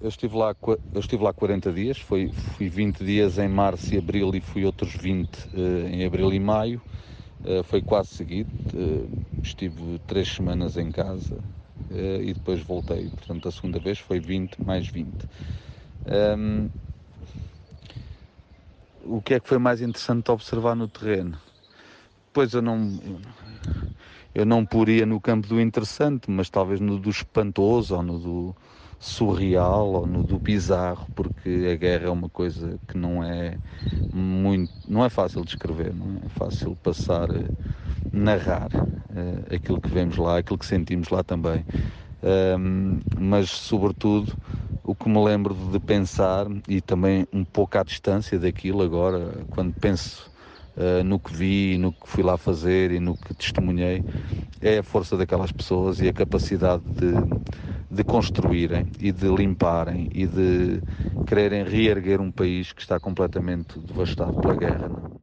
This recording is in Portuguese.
Eu estive lá, eu estive lá 40 dias, foi, fui 20 dias em março e abril e fui outros 20 uh, em abril e maio. Uh, foi quase seguido. Uh, estive três semanas em casa e depois voltei. Portanto, a segunda vez foi 20 mais 20. Um, o que é que foi mais interessante observar no terreno? Pois eu não. Eu não poria no campo do interessante, mas talvez no do espantoso ou no do surreal ou no do bizarro, porque a guerra é uma coisa que não é muito, não é fácil de escrever, não é fácil passar, eh, narrar uh, aquilo que vemos lá, aquilo que sentimos lá também. Um, mas sobretudo o que me lembro de pensar e também um pouco à distância daquilo agora, quando penso uh, no que vi, no que fui lá fazer e no que testemunhei, é a força daquelas pessoas e a capacidade de, de construírem e de limparem e de quererem reerguer um país que está completamente devastado pela guerra.